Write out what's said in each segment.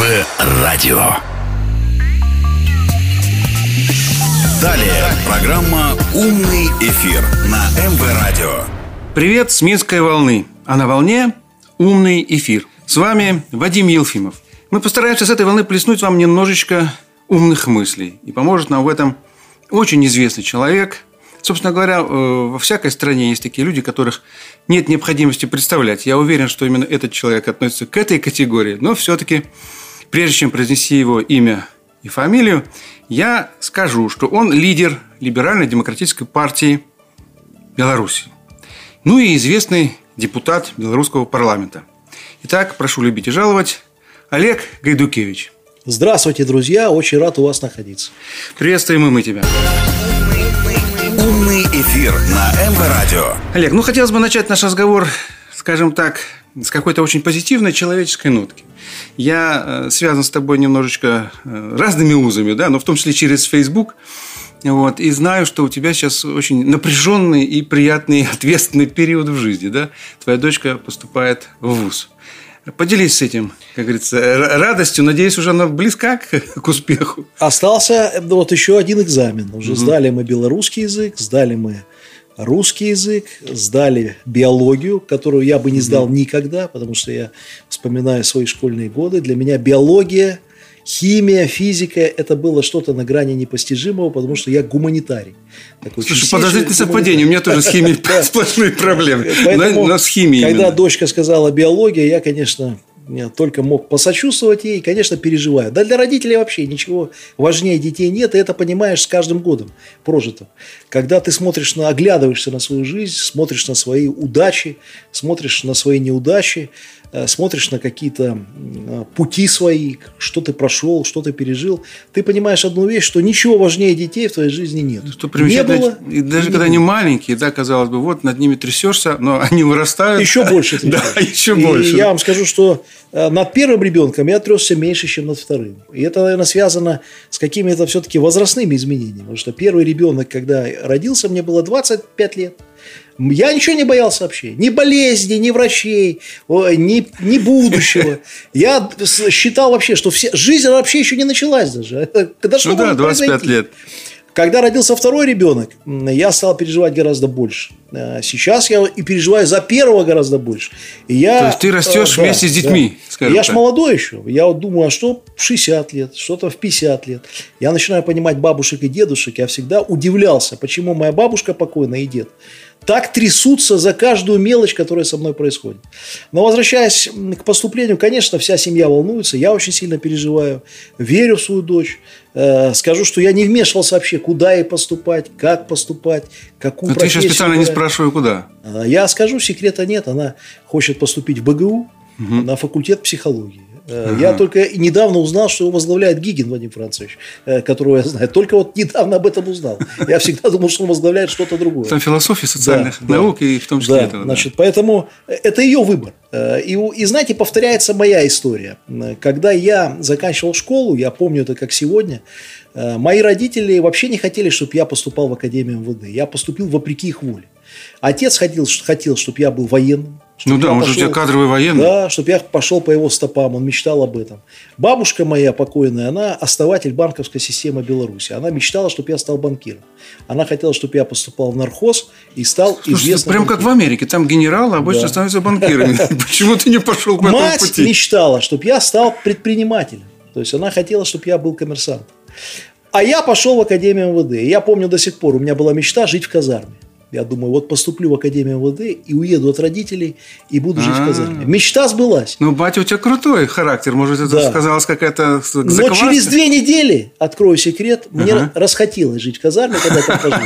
МВ Радио. Далее программа «Умный эфир» на МВ Радио. Привет с Минской волны. А на волне «Умный эфир». С вами Вадим Елфимов. Мы постараемся с этой волны плеснуть вам немножечко умных мыслей. И поможет нам в этом очень известный человек. Собственно говоря, э, во всякой стране есть такие люди, которых нет необходимости представлять. Я уверен, что именно этот человек относится к этой категории. Но все-таки, прежде чем произнести его имя и фамилию, я скажу, что он лидер Либеральной демократической партии Беларуси. Ну и известный депутат белорусского парламента. Итак, прошу любить и жаловать, Олег Гайдукевич. Здравствуйте, друзья, очень рад у вас находиться. Приветствуем и мы тебя. «Умный эфир» на МВ Радио. Олег, ну хотелось бы начать наш разговор, скажем так, с какой-то очень позитивной человеческой нотки. Я э, связан с тобой немножечко э, разными узами, да, но в том числе через Facebook. Вот, и знаю, что у тебя сейчас очень напряженный и приятный, ответственный период в жизни. Да? Твоя дочка поступает в ВУЗ. Поделись с этим, как говорится, радостью. Надеюсь, уже она близка к, к успеху. Остался э, вот еще один экзамен. Уже угу. сдали мы белорусский язык, сдали мы русский язык, сдали биологию, которую я бы не сдал никогда, потому что я вспоминаю свои школьные годы. Для меня биология – химия, физика – это было что-то на грани непостижимого, потому что я гуманитарий. Такой Слушай, подождите совпадение, у меня тоже с химией сплошные проблемы. Поэтому, но с химией Когда дочка сказала биология, я, конечно, я только мог посочувствовать ей конечно, переживаю. Да для родителей вообще ничего важнее детей нет, и это понимаешь с каждым годом прожитым. Когда ты смотришь на, оглядываешься на свою жизнь, смотришь на свои удачи, смотришь на свои неудачи, смотришь на какие-то э, пути свои, что ты прошел, что ты пережил, ты понимаешь одну вещь, что ничего важнее детей в твоей жизни нет. Что не было, и даже когда было. они маленькие, да, казалось бы, вот над ними трясешься, но они вырастают. Еще больше. Да, еще и больше. Я вам скажу, что э, над первым ребенком я тресся меньше, чем над вторым. И это, наверное, связано с какими-то все-таки возрастными изменениями. Потому что первый ребенок, когда родился, мне было 25 лет. Я ничего не боялся вообще. Ни болезни, ни врачей, ни, ни будущего. Я считал вообще, что все, жизнь вообще еще не началась даже. Когда что ну да, 25 произойти? лет. Когда родился второй ребенок, я стал переживать гораздо больше. А сейчас я и переживаю за первого гораздо больше. И я, То есть ты растешь да, вместе с детьми, да. скажем Я же молодой еще. Я вот думаю, а что в 60 лет, что-то в 50 лет. Я начинаю понимать бабушек и дедушек. Я всегда удивлялся, почему моя бабушка покойная и дед так трясутся за каждую мелочь, которая со мной происходит. Но возвращаясь к поступлению, конечно, вся семья волнуется, я очень сильно переживаю, верю в свою дочь, э, скажу, что я не вмешивался вообще, куда ей поступать, как поступать, какую Но ты еще специально не спрашиваю, куда. А, я скажу, секрета нет, она хочет поступить в БГУ угу. на факультет психологии. Ага. Я только недавно узнал, что его возглавляет Гигин Владимир Францович, э, которого я знаю. Только вот недавно об этом узнал. Я всегда думал, что он возглавляет что-то другое. Там философия социальных да, наук да. и в том числе да, этого. Значит, поэтому это ее выбор. Э, и, и знаете, повторяется моя история. Когда я заканчивал школу, я помню это как сегодня, э, мои родители вообще не хотели, чтобы я поступал в Академию МВД. Я поступил вопреки их воле. Отец хотел, хотел чтобы я был военным, ну да, он же у тебя кадровый военный. Да, чтобы я пошел по его стопам, он мечтал об этом. Бабушка моя покойная, она основатель банковской системы Беларуси. Она мечтала, чтобы я стал банкиром. Она хотела, чтобы я поступал в нархоз и стал Слушай, известным Прям как в Америке, там генералы обычно да. становятся банкирами. Почему ты не пошел по этому пути? Мать мечтала, чтобы я стал предпринимателем. То есть она хотела, чтобы я был коммерсантом. А я пошел в Академию МВД. Я помню до сих пор, у меня была мечта жить в казарме. Я думаю, вот поступлю в Академию МВД и уеду от родителей и буду жить в Казани. Мечта сбылась. Ну, батя, у тебя крутой характер. Может, это да. сказалось какая-то Но через две недели, открою секрет, мне ага. расхотелось жить в казарме, когда я там пожил.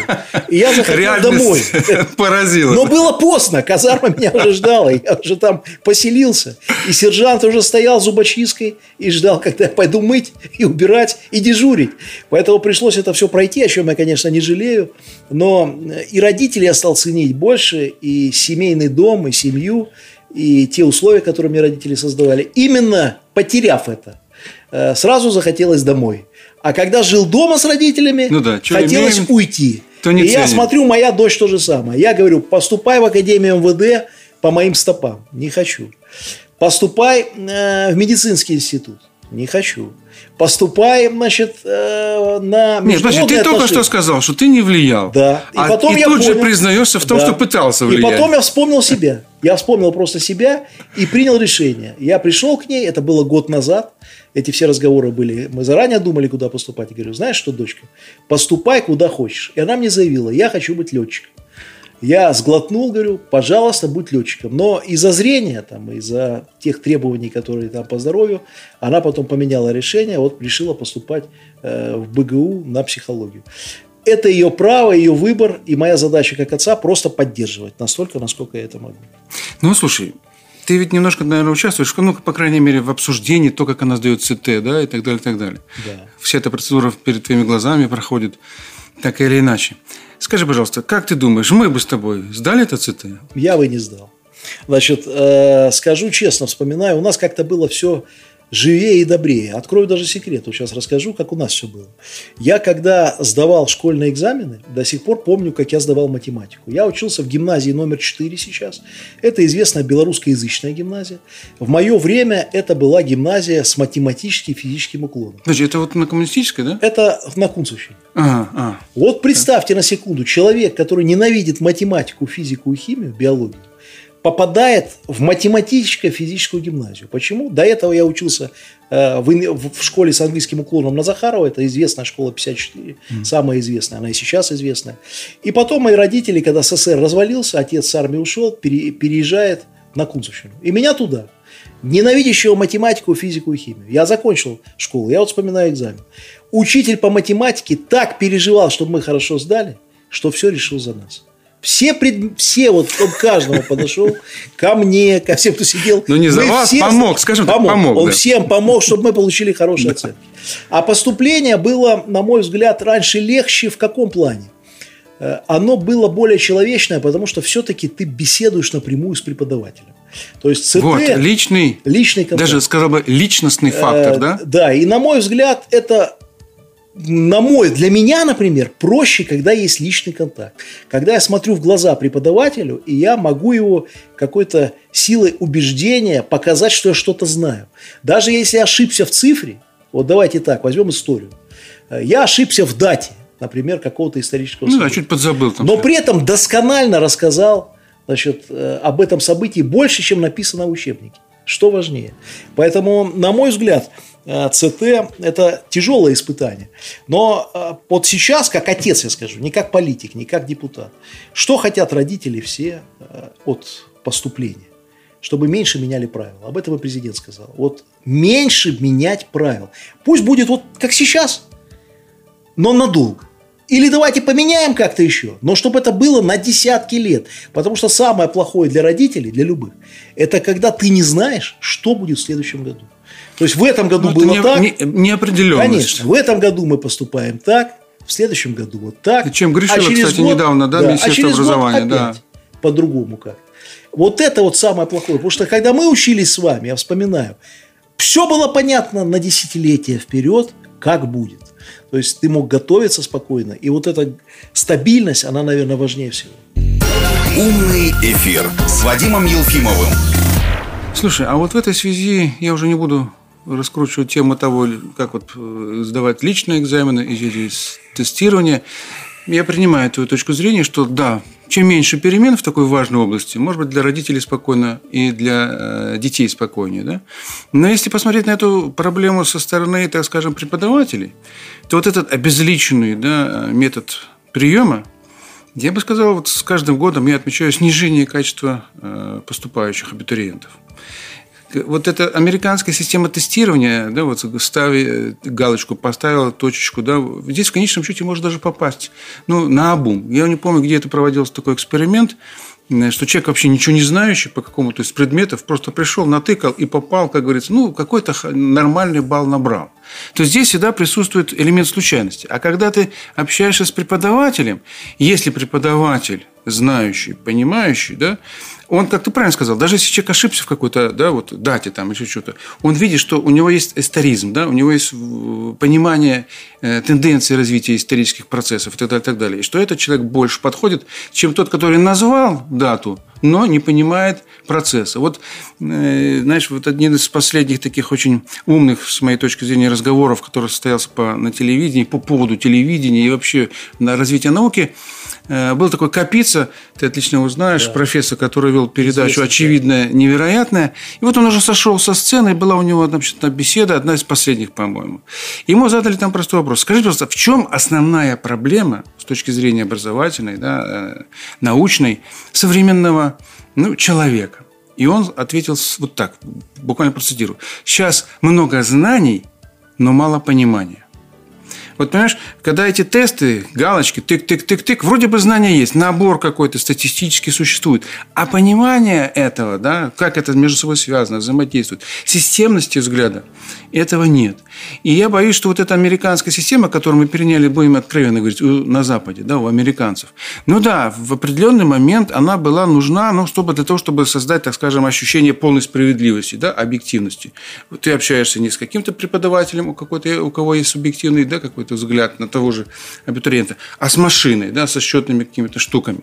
И я захотел Реальность домой. поразила. Но было поздно. Казарма меня уже ждала. Я уже там поселился. И сержант уже стоял зубочисткой и ждал, когда я пойду мыть и убирать и дежурить. Поэтому пришлось это все пройти, о чем я, конечно, не жалею. Но и родители родителей я стал ценить больше, и семейный дом, и семью, и те условия, которые мне родители создавали. Именно потеряв это, э, сразу захотелось домой. А когда жил дома с родителями, ну да, хотелось имеем, уйти. То не и ценим. я смотрю, моя дочь то же самое. Я говорю, поступай в Академию МВД по моим стопам. Не хочу. Поступай э, в медицинский институт. Не хочу. Поступаем, значит, э, на Нет, подожди, ты только что сказал, что ты не влиял. Да. И, а, потом и я тут понял, же признаешься в том, да. что пытался влиять. И потом я вспомнил себя. Я вспомнил просто себя и принял решение. Я пришел к ней, это было год назад. Эти все разговоры были. Мы заранее думали, куда поступать. Я говорю, знаешь что, дочка, поступай куда хочешь. И она мне заявила, я хочу быть летчиком. Я сглотнул, говорю, пожалуйста, будь летчиком. Но из-за зрения, там, из-за тех требований, которые там по здоровью, она потом поменяла решение, вот решила поступать э, в БГУ на психологию. Это ее право, ее выбор, и моя задача как отца просто поддерживать настолько, насколько я это могу. Ну, слушай, ты ведь немножко, наверное, участвуешь, ну, по крайней мере, в обсуждении, то, как она сдает ЦТ, да, и так далее, и так далее. Да. Вся эта процедура перед твоими глазами проходит, так или иначе. Скажи, пожалуйста, как ты думаешь, мы бы с тобой сдали это ЦТ? Я бы не сдал. Значит, э, скажу честно, вспоминаю, у нас как-то было все живее и добрее. Открою даже секрет, вот сейчас расскажу, как у нас все было. Я когда сдавал школьные экзамены, до сих пор помню, как я сдавал математику. Я учился в гимназии номер 4 сейчас. Это известная белорусскоязычная гимназия. В мое время это была гимназия с математическим и физическим уклоном. Значит, это вот на коммунистической, да? Это на Кунцевщине. Ага, а. Вот представьте на секунду, человек, который ненавидит математику, физику и химию, биологию, попадает в математическо-физическую гимназию. Почему? До этого я учился э, в, в школе с английским уклоном на Захарова, это известная школа 54, mm. самая известная, она и сейчас известная. И потом мои родители, когда СССР развалился, отец с армии ушел, пере, переезжает на Кунцевщину. И меня туда, ненавидящего математику, физику и химию. Я закончил школу, я вот вспоминаю экзамен. Учитель по математике так переживал, чтобы мы хорошо сдали, что все решил за нас. Все, пред... все вот он каждому подошел, ко мне, ко всем, кто сидел. Ну, не за вас, все... помог, скажем помог. так, помог. Он да. всем помог, чтобы мы получили хорошие оценки. А поступление было, на мой взгляд, раньше легче в каком плане? Э, оно было более человечное, потому что все-таки ты беседуешь напрямую с преподавателем. То есть ЦТ... Вот, личный, личный контакт. даже, сказал бы, личностный фактор, да? Да, и на мой взгляд, это на мой, для меня, например, проще, когда есть личный контакт. Когда я смотрю в глаза преподавателю, и я могу его какой-то силой убеждения показать, что я что-то знаю. Даже если я ошибся в цифре, вот давайте так, возьмем историю. Я ошибся в дате, например, какого-то исторического события. Ну да, чуть подзабыл. Там но при этом досконально рассказал значит, э, об этом событии больше, чем написано в учебнике. Что важнее. Поэтому, на мой взгляд, Э, ЦТ – это тяжелое испытание. Но э, вот сейчас, как отец, я скажу, не как политик, не как депутат, что хотят родители все э, от поступления? Чтобы меньше меняли правила. Об этом и президент сказал. Вот меньше менять правил. Пусть будет вот как сейчас, но надолго. Или давайте поменяем как-то еще, но чтобы это было на десятки лет. Потому что самое плохое для родителей, для любых, это когда ты не знаешь, что будет в следующем году. То есть в этом году Но было не, так. Не, неопределенность. Конечно. В этом году мы поступаем так, в следующем году вот так. Чем грешило, а кстати, год, недавно, да, да Министерство а образования. Год опять да. По-другому как. Вот это вот самое плохое. Потому что когда мы учились с вами, я вспоминаю, все было понятно на десятилетия вперед, как будет. То есть ты мог готовиться спокойно. И вот эта стабильность, она, наверное, важнее всего. Умный эфир с Вадимом Елфимовым. Слушай, а вот в этой связи я уже не буду раскручивать тему того, как вот э, сдавать личные экзамены и тестирование. Я принимаю твою точку зрения, что да, чем меньше перемен в такой важной области, может быть, для родителей спокойно и для э, детей спокойнее. Да? Но если посмотреть на эту проблему со стороны, так скажем, преподавателей, то вот этот обезличенный да, метод приема, я бы сказал, вот с каждым годом я отмечаю снижение качества э, поступающих абитуриентов вот эта американская система тестирования, да, вот стави э, галочку, поставила точечку, да, здесь в конечном счете может даже попасть, ну, на обум. Я не помню, где это проводился такой эксперимент, э, что человек вообще ничего не знающий по какому-то из предметов просто пришел, натыкал и попал, как говорится, ну, какой-то нормальный балл набрал. То здесь всегда присутствует элемент случайности. А когда ты общаешься с преподавателем, если преподаватель знающий, понимающий, да, он, как ты правильно сказал, даже если человек ошибся в какой-то да, вот, дате там, или что-то, он видит, что у него есть историзм, да, у него есть понимание э, тенденции развития исторических процессов и так далее, и так далее. И что этот человек больше подходит, чем тот, который назвал дату, но не понимает процесса. Вот, э, знаешь, вот один из последних таких очень умных, с моей точки зрения, разговоров, который состоялся по, на телевидении, по поводу телевидения и вообще на развитие науки, э, был такой Капица, ты отлично его знаешь, да. профессор, который вел передачу «Очевидное, невероятное». И вот он уже сошел со сцены, и была у него значит, беседа, одна из последних, по-моему. Ему задали там простой вопрос. Скажите, пожалуйста, в чем основная проблема с точки зрения образовательной, да, э, научной, современного ну, человека? И он ответил вот так, буквально процитирую. Сейчас много знаний, но мало понимания. Вот понимаешь, когда эти тесты, галочки, тык-тык-тык-тык, вроде бы знания есть, набор какой-то статистически существует, а понимание этого, да, как это между собой связано, взаимодействует, системности взгляда, этого нет. И я боюсь, что вот эта американская система, которую мы переняли, будем откровенно говорить, на Западе, да, у американцев, ну да, в определенный момент она была нужна, ну, чтобы для того, чтобы создать, так скажем, ощущение полной справедливости, да, объективности. Ты общаешься не с каким-то преподавателем, у, какой-то, у кого есть субъективный, да, какой какой-то взгляд на того же абитуриента, а с машиной, да, со счетными какими-то штуками.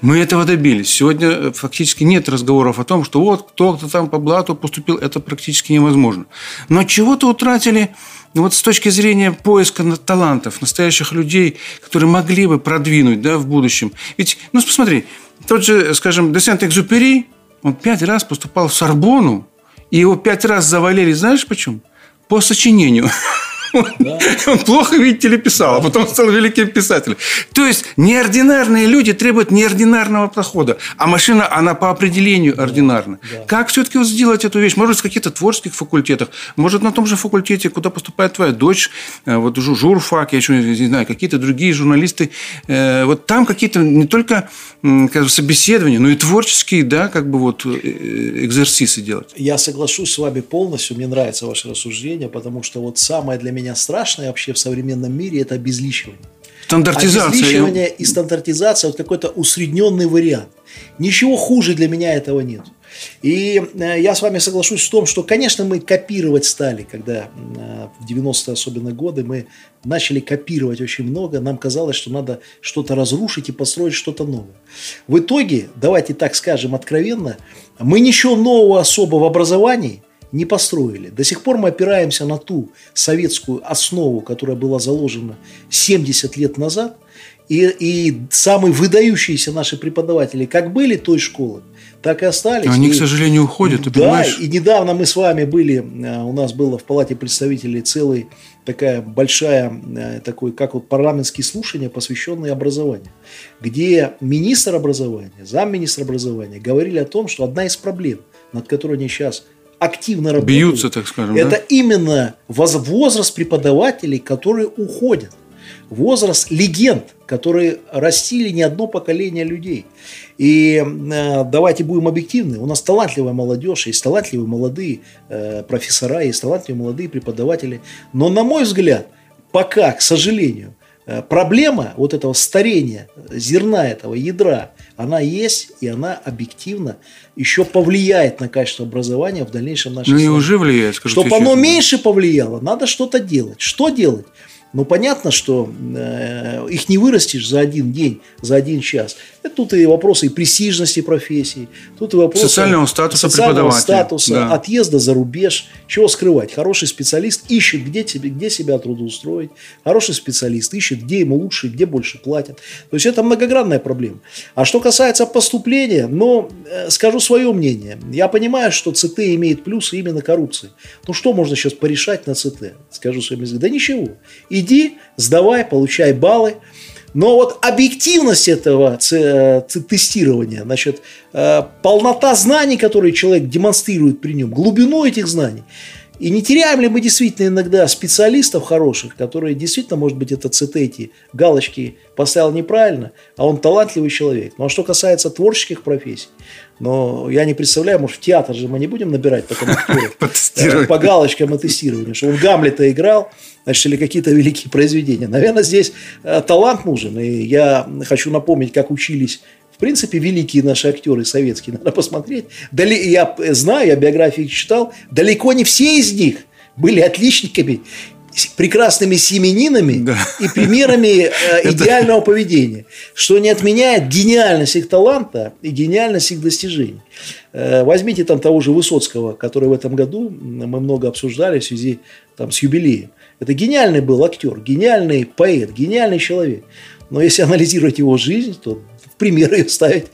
Мы этого добились. Сегодня э, фактически нет разговоров о том, что вот кто-то там по блату поступил, это практически невозможно. Но чего-то утратили вот с точки зрения поиска талантов, настоящих людей, которые могли бы продвинуть да, в будущем. Ведь, ну, посмотри, тот же, скажем, Десент Экзюпери, он пять раз поступал в Сорбону, и его пять раз завалили, знаешь почему? По сочинению. Он плохо, видите ли, писал, а потом стал великим писателем. То есть неординарные люди требуют неординарного подхода, а машина, она по определению ординарна. Как все-таки вот сделать эту вещь? Может, в каких-то творческих факультетах, может, на том же факультете, куда поступает твоя дочь, э, вот журфак, я еще не знаю, какие-то другие журналисты. Э, вот там какие-то не только как бы, собеседования, но и творческие, да, как бы вот э, экзерсисы делать. Я соглашусь с вами полностью, мне нравится ваше рассуждение, потому что вот самое для меня меня страшное вообще в современном мире – это обезличивание. Стандартизация. Обезличивание и стандартизация – вот какой-то усредненный вариант. Ничего хуже для меня этого нет. И э, я с вами соглашусь в том, что, конечно, мы копировать стали, когда э, в 90-е особенно годы мы начали копировать очень много, нам казалось, что надо что-то разрушить и построить что-то новое. В итоге, давайте так скажем откровенно, мы ничего нового особо в образовании – не построили. До сих пор мы опираемся на ту советскую основу, которая была заложена 70 лет назад, и, и самые выдающиеся наши преподаватели как были той школы, так и остались. Они, и, к сожалению, уходят, ты да, понимаешь? и недавно мы с вами были, э, у нас было в Палате представителей целый такая большая, э, такой, как вот парламентские слушания, посвященные образованию, где министр образования, замминистра образования говорили о том, что одна из проблем, над которой они сейчас активно работают. Бьются, так скажем. Это да? именно возраст преподавателей, которые уходят. Возраст легенд, которые растили не одно поколение людей. И э, давайте будем объективны. У нас талантливая молодежь, есть талантливые молодые э, профессора, есть талантливые молодые преподаватели. Но, на мой взгляд, пока, к сожалению, э, проблема вот этого старения, зерна этого, ядра, она есть, и она объективно еще повлияет на качество образования в дальнейшем нашей Ну и уже влияет, скажу Чтобы оно меньше повлияло, надо что-то делать. Что делать? Ну, понятно, что э, их не вырастешь за один день, за один час. Это тут и вопросы и престижности профессии, тут и вопросы социального статуса социального преподавателя. статуса, да. отъезда за рубеж. Чего скрывать? Хороший специалист ищет, где, тебе, где себя трудоустроить. Хороший специалист ищет, где ему лучше, где больше платят. То есть, это многогранная проблема. А что касается поступления, ну, э, скажу свое мнение. Я понимаю, что ЦТ имеет плюсы именно коррупции. Ну, что можно сейчас порешать на ЦТ? Скажу своим языком. Да ничего. И иди, сдавай, получай баллы. Но вот объективность этого тестирования, значит, э, полнота знаний, которые человек демонстрирует при нем, глубину этих знаний, и не теряем ли мы действительно иногда специалистов хороших, которые действительно, может быть, это ЦТ эти галочки поставил неправильно, а он талантливый человек. Ну а что касается творческих профессий, но я не представляю, может, в театр же мы не будем набирать потом актеров э, по галочкам и тестированию, что он Гамлета играл, значит, или какие-то великие произведения. Наверное, здесь э, талант нужен. И я хочу напомнить, как учились в принципе, великие наши актеры советские, надо посмотреть. Дали, я знаю, я биографии читал, далеко не все из них были отличниками прекрасными семенинами Да. и примерами э, идеального поведения, что не отменяет гениальность их таланта и гениальность их достижений. Э, Возьмите там того же Высоцкого, который в этом году мы много обсуждали в связи там, с юбилеем. Это гениальный был актер, гениальный поэт, гениальный человек. Но если анализировать его жизнь, то в пример ее ставить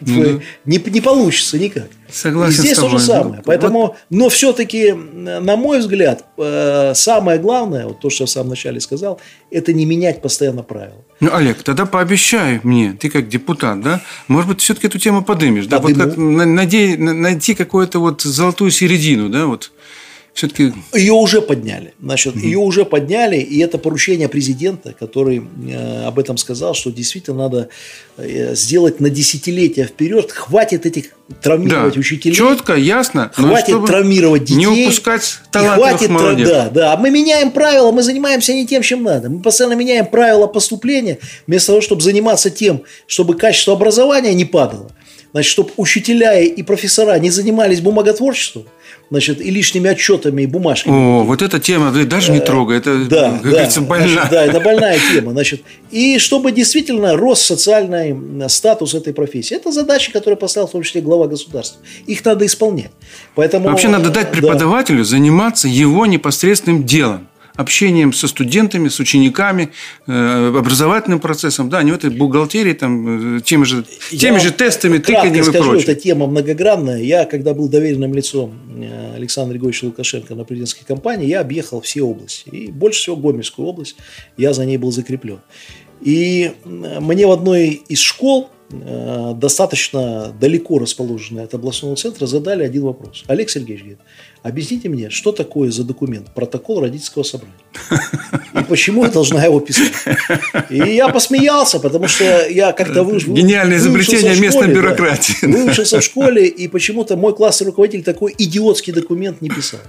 Ну не, не получится никак. Согласен И здесь с то же самое. Вот- Поэтому, но все-таки, на мой взгляд, э, самое главное, вот то, что я в самом начале сказал, это не менять постоянно правила. Ну, Олег, тогда пообещай мне, ты как депутат, да, может быть, все-таки эту тему подымешь, да, вот Подыму. как на- наде- на- найти какую-то вот золотую середину, да, вот все-таки Ее уже подняли. Значит, ее уже подняли, и это поручение президента, который э, об этом сказал, что действительно надо э, сделать на десятилетия вперед. Хватит этих да, травмировать учителей. четко, ясно, но Хватит травмировать детей. не упускать И талантливых хватит, молодежь. Да, да. Мы меняем правила, мы занимаемся не тем, чем надо. Мы постоянно меняем правила поступления, вместо того, чтобы заниматься тем, чтобы качество образования не падало. Значит, чтобы учителя и профессора не занимались бумаготворчеством, значит, и лишними отчетами и бумажками. О, вот эта тема, да, даже не трогай, это, Э, Да, как да, говорится, больна. Значит, да, это больная тема. Значит, и чтобы действительно рос социальный статус этой профессии. Это задачи, которые поставил в том числе глава государства. Их надо исполнять. Поэтому, Вообще надо дать да. преподавателю заниматься его непосредственным делом. Общением со студентами, с учениками, э, образовательным процессом, да, не в этой бухгалтерии, там, э, теми же, Я теми же тестами, тыканьем и скажу, прочее. эта тема многогранная. Я, когда был доверенным лицом э, Александра Григорьевича Лукашенко на президентской кампании, я объехал все области. И больше всего Гомельскую область. Я за ней был закреплен. И мне в одной из школ, достаточно далеко расположенной от областного центра, задали один вопрос. Олег Сергеевич говорит, объясните мне, что такое за документ протокол родительского собрания? И почему я должна его писать? И я посмеялся, потому что я как-то выш- Гениальное изобретение в местной школе, да. бюрократии. Выучился в школе, и почему-то мой классный руководитель такой идиотский документ не писал.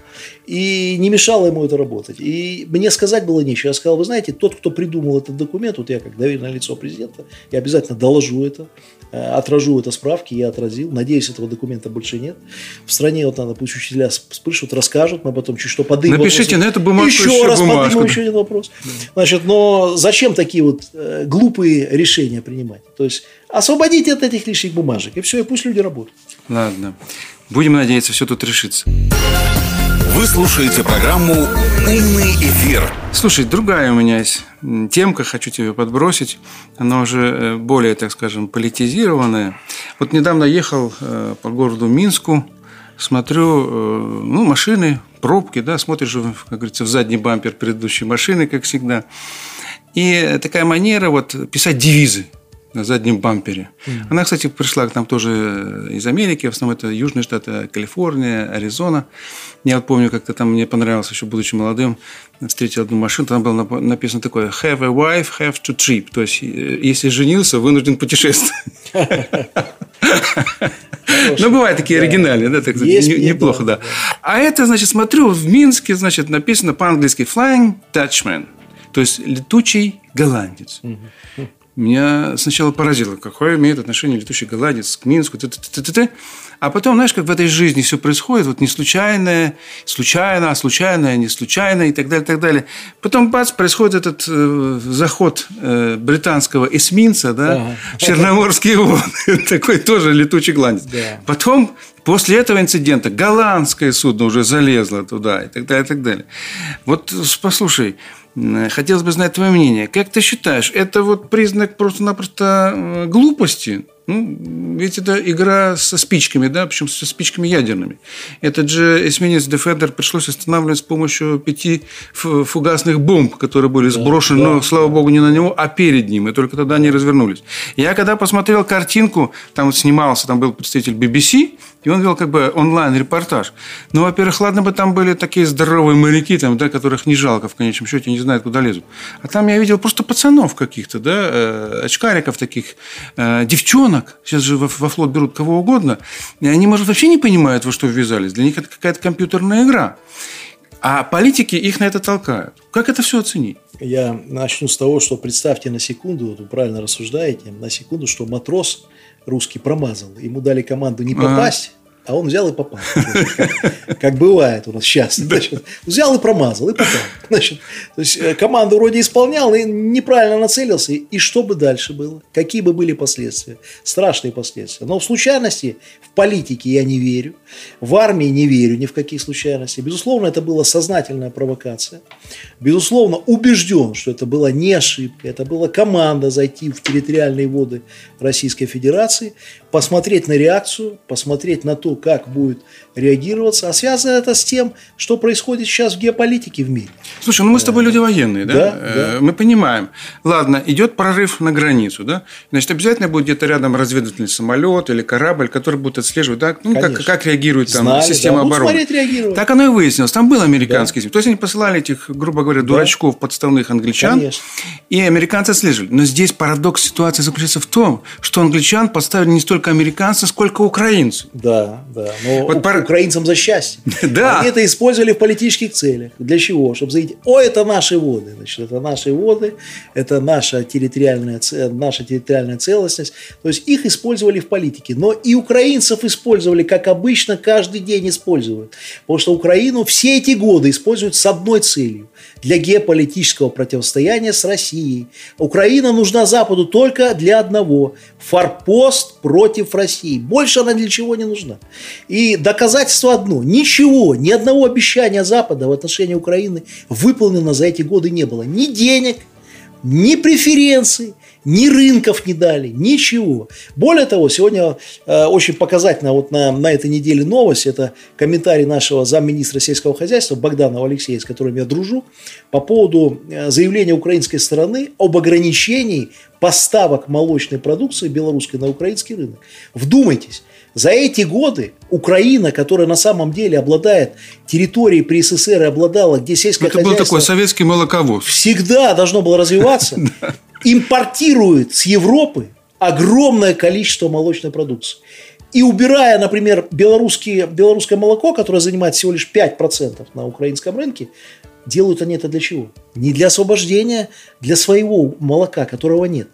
И не мешало ему это работать. И мне сказать было нечего. Я сказал, вы знаете, тот, кто придумал этот документ, вот я как доверенное лицо президента, я обязательно доложу это, э, отражу это справки, я отразил. Надеюсь, этого документа больше нет. В стране вот надо, пусть учителя спрашивают, расскажут, мы потом чуть что подымем. Напишите вопросы. на эту бумажку еще, еще раз бумажку, подымем еще один вопрос. Значит, но зачем такие вот э, глупые решения принимать? То есть освободите от этих лишних бумажек, и все, и пусть люди работают. Ладно. Будем надеяться, все тут решится. Вы слушаете программу «Умный эфир». Слушай, другая у меня есть темка, хочу тебе подбросить. Она уже э, более, так скажем, политизированная. Вот недавно ехал э, по городу Минску, смотрю, э, ну, машины, пробки, да, смотришь, как говорится, в задний бампер предыдущей машины, как всегда. И такая манера вот писать девизы на заднем бампере. Она, кстати, пришла к нам тоже из Америки, в основном это южные штаты, Калифорния, Аризона. Я вот помню, как-то там мне понравилось, еще будучи молодым, встретил одну машину, там было нап- написано такое «Have a wife, have to trip». То есть, э, если женился, вынужден путешествовать. Ну, бывают такие оригинальные, да, так неплохо, да, да. А это, значит, смотрю, в Минске, значит, написано по-английски «Flying Dutchman», то есть «летучий голландец». Меня сначала поразило, какое имеет отношение летучий голландец к Минску, т -т -т -т -т. а потом, знаешь, как в этой жизни все происходит, вот не случайное, случайно, а случайное, не случайно и так далее, так далее. Потом, бац, происходит этот э, заход э, британского эсминца, да, Ага. в Черноморские воды, такой тоже летучий голландец. Да. Потом, после этого инцидента, голландское судно уже залезло туда и так далее, и так далее. Вот послушай, хотелось бы знать твое мнение. Как ты считаешь, это вот признак просто-напросто э, глупости? Ну, ведь это игра со спичками, да, причем со спичками ядерными. Этот же эсминец Defender пришлось останавливать с помощью пяти фу- фугасных бомб, которые были сброшены, да, но, слава богу, не на него, а перед ним. И только тогда они развернулись. Я когда посмотрел картинку, там вот снимался, там был представитель BBC, и он вел как бы онлайн-репортаж. Ну, во-первых, ладно бы там были такие здоровые моряки, там, да, которых не жалко в конечном счете, не знают, куда лезут. А там я видел просто пацанов каких-то, да, э, очкариков таких, э, девчонок. Сейчас же во, во флот берут кого угодно. И они, может, вообще не понимают, во что ввязались. Для них это какая-то компьютерная игра. А политики их на это толкают. Как это все оценить? Я начну с того, что представьте на секунду, вот вы правильно рассуждаете, на секунду, что матрос русский промазал. Ему дали команду не попасть, а он взял и попал. Как, бывает у нас сейчас. Взял и промазал, и попал. Значит, то есть э, команду вроде исполнял, и неправильно нацелился. И что бы дальше было? Какие бы были последствия? Страшные последствия. Но в случайности, в политике я не верю. В армии не верю ни в какие случайности. Безусловно, это была сознательная провокация. Безусловно, убежден, что это была не ошибка. Это была команда зайти в территориальные воды Российской Федерации, посмотреть на реакцию, посмотреть на то, как будет реагироваться. А связано это с тем, что происходит сейчас в геополитике в мире. Слушай, ну мы с тобой люди военные, да? Да, Э, да. Мы понимаем. Ладно, идет прорыв на границу, да? Значит, обязательно будет где-то рядом разведывательный самолет или корабль, который будет отслеживать, да? Ну, как, Конечно. как реагирует там Знали, система да. Будут обороны. смотреть, реагировать. Так оно и выяснилось. Там был американский да. То есть они посылали этих, грубо говоря, дурачков, подставных англичан. Конечно. И американцы отслеживали. Но здесь парадокс ситуации заключается в том, что англичан поставили не столько американцы, сколько украинцы. Да, да. Но Вот у- пар- украинцам за счастье. Да. Они это использовали в политических целях. Для чего? Чтобы заявить, о, это наши воды. Значит, это наши воды, это наша территориальная, наша территориальная целостность. То есть их использовали в политике. Но и украинцев использовали, как обычно, каждый день используют. Потому что Украину все эти годы используют с одной целью. Для геополитического противостояния с Россией. Украина нужна Западу только для одного. Форпост против России. Больше она для чего не нужна. И доказательство одно. Ничего, ни одного обещания Запада в отношении Украины выполнено за эти годы не было. Ни денег, ни преференций, ни рынков не дали, ничего. Более того, сегодня э, очень показательно вот на, на этой неделе новость, это комментарий нашего замминистра сельского хозяйства Богдана Алексея, с которым я дружу, по поводу э, заявления украинской стороны об ограничении поставок молочной продукции белорусской на украинский рынок. Вдумайтесь, за эти годы Украина, которая на самом деле обладает территорией при СССР и обладала, где сельское Это был хозяйство такой советский молоковоз. всегда должно было развиваться, импортирует с Европы огромное количество молочной продукции. И убирая, например, белорусские, белорусское молоко, которое занимает всего лишь 5% на украинском рынке, делают они это для чего? Не для освобождения для своего молока, которого нет,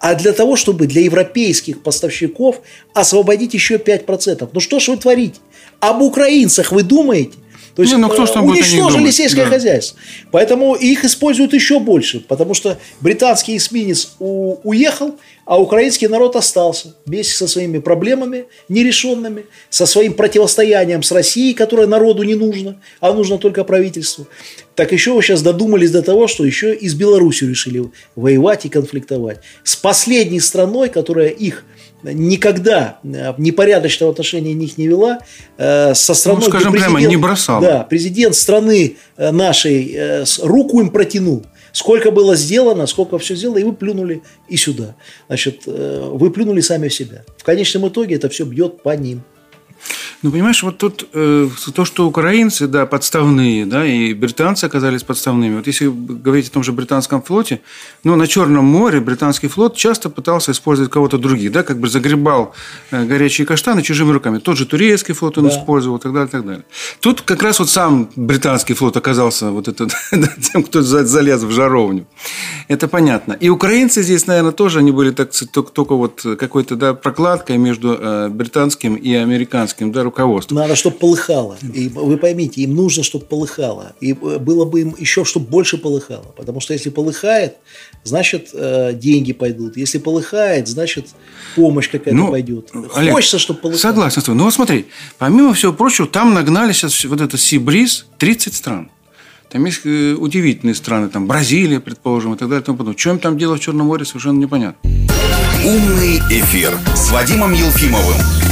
а для того, чтобы для европейских поставщиков освободить еще 5%. Ну что ж вы творите? Об украинцах вы думаете? То есть ну кто ж там будет о них уничтожили сельское Да. хозяйство. Поэтому их используют еще больше, потому что британский эсминец у- уехал, а украинский народ остался вместе со своими проблемами нерешенными, со своим противостоянием с Россией, которое народу не нужно, а нужно только правительству. Так еще вы сейчас додумались до того, что еще и с Беларусью решили воевать и конфликтовать. С последней страной, которая их никогда э, непорядочного отношения них не вела, э, со страной, Ну, скажем прямо, не бросала. Да, президент страны э, нашей руку им протянул. Сколько было сделано, сколько все сделано, и вы плюнули и сюда. Значит, вы плюнули сами в себя. В конечном итоге это все бьет по ним. Ну, понимаешь, вот тут э, то, что украинцы, да, подставные, да, и британцы оказались подставными. Вот если говорить о том же британском флоте, ну, на Черном море британский флот часто пытался использовать кого-то других, да, как бы загребал э, горячие каштаны чужими руками. Тот же турецкий флот он Да. использовал, и так далее, и так далее. Тут как раз вот сам британский флот оказался вот этот, тем, кто за- залез в жаровню. Это понятно. И украинцы здесь, наверное, тоже они были так, только вот какой-то, да, прокладкой между э, британским и американским, да, руководством. Надо, чтобы полыхало. И вы поймите, им нужно, чтобы полыхало. И э, было бы им еще, чтобы больше полыхало. Потому что если полыхает, значит, э, деньги пойдут. Если полыхает, значит, помощь какая-то пойдет. Ну, Олег, Хочется, чтобы полыхало. Согласен с тобой. Ну, вот смотри, помимо всего прочего, там нагнали сейчас вот это Сибриз 30 стран. Там есть э, удивительные страны, там Бразилия, предположим, и так далее. И тому подобное. Им там делать в Черном море, совершенно непонятно. «Умный эфир» с Вадимом Елфимовым.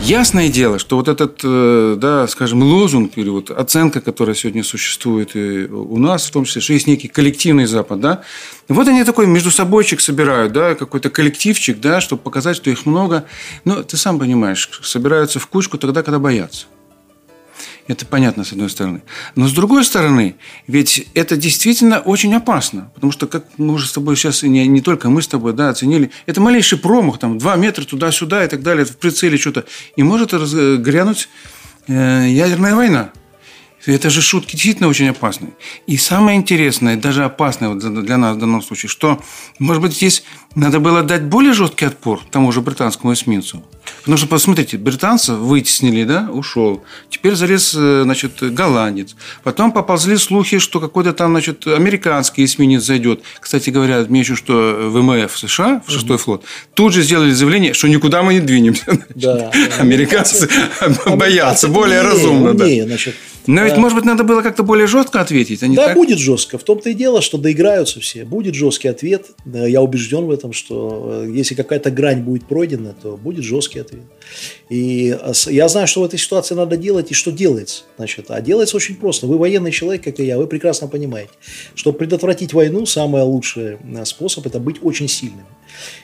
Ясное дело, что вот этот, э, да, скажем, лозунг или вот оценка, которая сегодня существует и у нас, в том числе, что есть некий коллективный Запад, да, вот они такой между собойчик собирают, да, какой-то коллективчик, да, чтобы показать, что их много. Но ты сам понимаешь, собираются в кучку тогда, когда боятся. Это понятно, с одной стороны. Но с другой стороны, ведь это действительно очень опасно. Потому что, как мы уже с тобой сейчас, не, не только мы с тобой да, оценили, это малейший промах, там, 2 метра туда-сюда и так далее, в прицеле что-то. И может раз- грянуть э, ядерная война. Это же шутки действительно очень опасные. И самое интересное, даже опасное вот для нас в данном случае, что, может быть, здесь Надо было дать более жесткий отпор тому же британскому эсминцу. Потому что, посмотрите, британцев вытеснили, да, ушел. Теперь залез, э, значит, голландец. Потом поползли слухи, что какой-то там, значит, американский эсминец зайдет. Кстати говоря, отмечу, что ВМФ США, в шестой флот, тут же сделали заявление, что никуда мы не двинемся. Да. Американцы боятся, более разумно. Да. Но ведь, может быть, надо было как-то более жестко ответить, а да, так? будет жестко. В том-то и дело, что доиграются все. Будет жесткий ответ. Да, Я убежден в этом, что э, если какая-то грань будет пройдена, то будет жесткий ответ. И э, с- я знаю, что в этой ситуации надо делать и что делается. Значит, а делается очень просто. Вы военный человек, как и я, вы прекрасно понимаете, что предотвратить войну самый лучший э, способ – это быть очень сильным.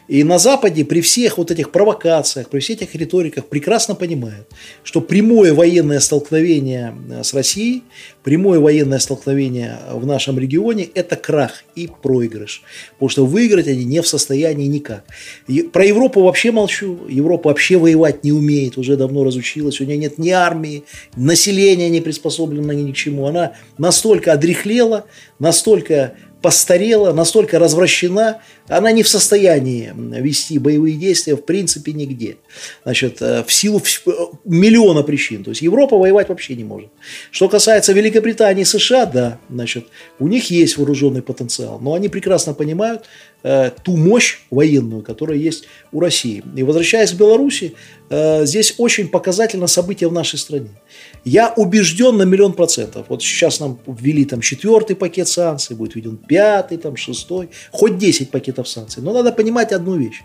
И на Западе при всех вот этих провокациях, при всех этих риториках прекрасно понимают, что прямое военное столкновение э, с Россией, прямое военное столкновение в нашем регионе – это крах и проигрыш. Потому что выиграть они не в состоянии никак. И про Европу вообще молчу. Европа вообще воевать не умеет, уже давно разучилась. У нее нет ни армии, население не приспособлено ни к чему. Она настолько одрехлела, настолько постарела, настолько развращена, она не в состоянии вести боевые действия в принципе нигде. Значит, э, в силу э, миллиона причин. То есть Европа воевать вообще не может. Что касается Великобритании и США, да, значит, у них есть вооруженный потенциал, но они прекрасно понимают э, ту мощь военную, которая есть у России. И возвращаясь к Беларуси, э, здесь очень показательно событие в нашей стране. Я убежден на миллион процентов. Вот сейчас нам ввели там четвертый пакет санкций, будет введен пятый, там шестой, хоть 10 пакетов санкций. Но надо понимать одну вещь.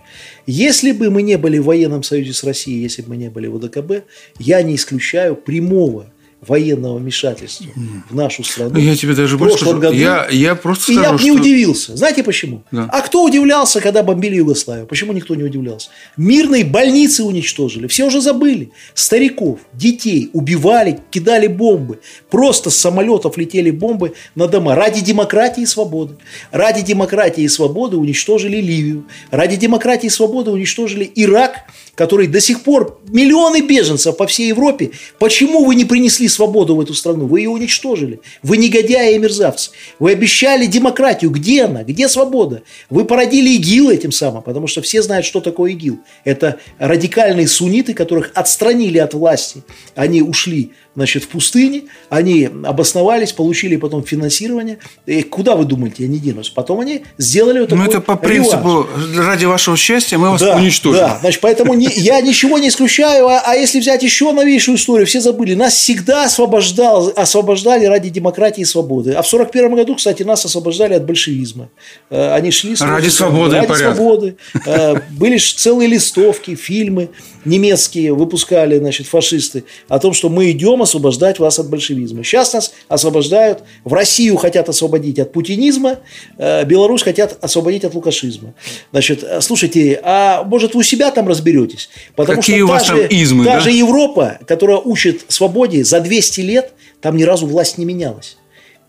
Если бы мы не были в военном союзе с Россией, если бы мы не были в ОДКБ, я не исключаю прямого военного вмешательства в нашу страну. Ну, я тебе даже больше скажу. году. Я, я просто И скажу, я бы не что... удивился. Знаете почему? Да. А кто удивлялся, когда бомбили Югославию? Почему никто не удивлялся? Мирные больницы уничтожили. Все уже забыли. Стариков, детей убивали, кидали бомбы. Просто с самолетов летели бомбы на дома. Ради демократии и свободы. Ради демократии и свободы уничтожили Ливию. Ради демократии и свободы уничтожили Ирак, который до сих пор миллионы беженцев по всей Европе. Почему вы не принесли свободу в эту страну? Вы ее уничтожили. Вы негодяи и мерзавцы. Вы обещали демократию. Где она? Где свобода? Вы породили ИГИЛ этим самым, потому что все знают, что такое ИГИЛ. Это радикальные сунниты, которых отстранили от власти. Они ушли значит, в пустыне, они обосновались, получили потом финансирование. И куда вы думаете, они денутся? Потом они сделали вот Ну, такой это по реванш. принципу, ради вашего счастья мы вас Да, уничтожим. Да, значит, поэтому не- я ничего не исключаю. А, а если взять еще новейшую историю, все забыли. Нас всегда освобождал, освобождали ради демократии и свободы. А в 41 году, кстати, нас освобождали от большевизма. Э, Они шли... Ради свободы Ради порядка. свободы. Э, Были целые листовки, фильмы немецкие выпускали, значит, фашисты о том, что мы идем освобождать вас от большевизма. Сейчас нас освобождают. В Россию хотят освободить от путинизма, э, Беларусь хотят освободить от лукашизма. Значит, э, слушайте, а может вы у себя там разберетесь? Потому Какие что у вас та там же, измы, та да? же Европа, которая учит свободе за 200 лет, там ни разу власть не менялась.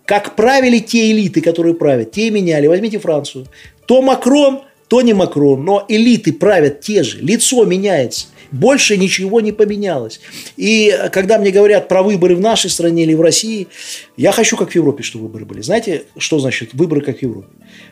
Как правили те элиты, которые правят, те и меняли. Возьмите Францию. То Макрон, то не Макрон, но элиты правят те же. Лицо меняется. Больше ничего не поменялось. И когда мне говорят про выборы в нашей стране или в России, я хочу, как в Европе, чтобы выборы были. Знаете, что значит выборы, как в Европе?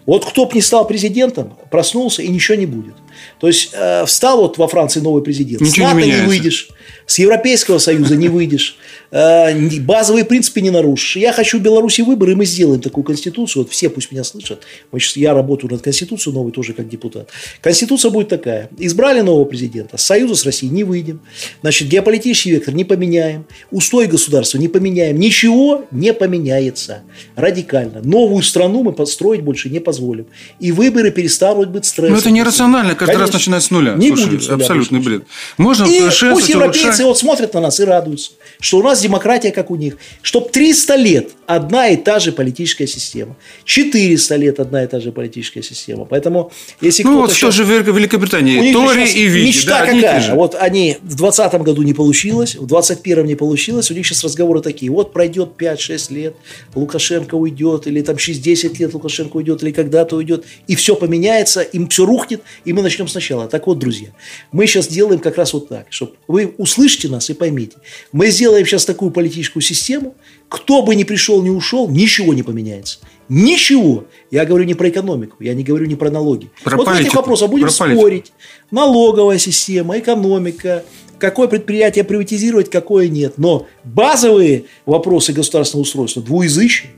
Вот кто бы не стал президентом, проснулся и ничего не будет. То есть э, встал вот во Франции новый президент, Ничего с не НАТО не, выйдешь, с Европейского Союза не выйдешь, э, базовые принципы не нарушишь. Я хочу в Беларуси выборы, и мы сделаем такую конституцию. Вот все пусть меня слышат. Мы сейчас, я работаю над конституцией новой тоже как депутат. Конституция будет такая. Избрали нового президента, с Союза с Россией не выйдем. Значит, геополитический вектор не поменяем, устой государства не поменяем. Ничего не поменяется радикально. Новую страну мы построить больше не позволим. И выборы перестанут быть стрессом. Ну, это нерационально каждый раз Конечно. начинать с нуля. Не Слушай, будем с нуля абсолютный бред. Можно И усовершенствовать, пусть европейцы улучшать. вот смотрят на нас и радуются, что у нас демократия, как у них. Чтоб 300 лет одна и та же политическая система. 400 лет одна и та же политическая система. Поэтому, если Ну, вот что же в Великобритании? Тори и Вики. Мечта да, и какая? же. Вот они в 2020 году не получилось, в 2021 не получилось. У них сейчас разговоры такие. Вот пройдет 5-6 лет, Лукашенко уйдет, или там через 10 лет Лукашенко уйдет, или когда-то уйдет, и все поменяется, им все рухнет, и мы начнем сначала. Так вот, друзья, мы сейчас делаем как раз вот так, чтобы вы услышали, услышьте нас и поймите. Мы сделаем сейчас такую политическую систему, кто бы ни пришел, ни ушел, ничего не поменяется. Ничего. Я говорю не про экономику, я не говорю не про налоги. Про вот в этих политику. вопросах будем политику. спорить. Налоговая система, экономика, какое предприятие приватизировать, какое нет. Но базовые вопросы государственного устройства двуязычие.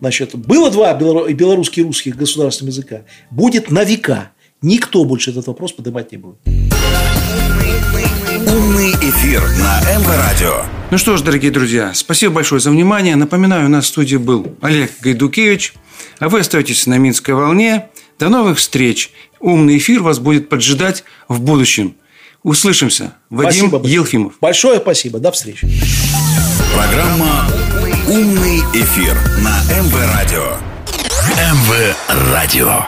Значит, было два белорусских и русских государственных языка. Будет на века. Никто больше этот вопрос поднимать не будет. Умный эфир на МВ Радио. Ну что ж, дорогие друзья, спасибо большое за внимание. Напоминаю, у нас в студии был Олег Гайдукевич, а вы остаетесь на Минской волне. До новых встреч. Умный эфир вас будет поджидать в будущем. Услышимся. Вадим Спасибо. Елфимов. Большое спасибо. До встречи. Программа «Умный эфир» на МВ Радио. МВ Радио.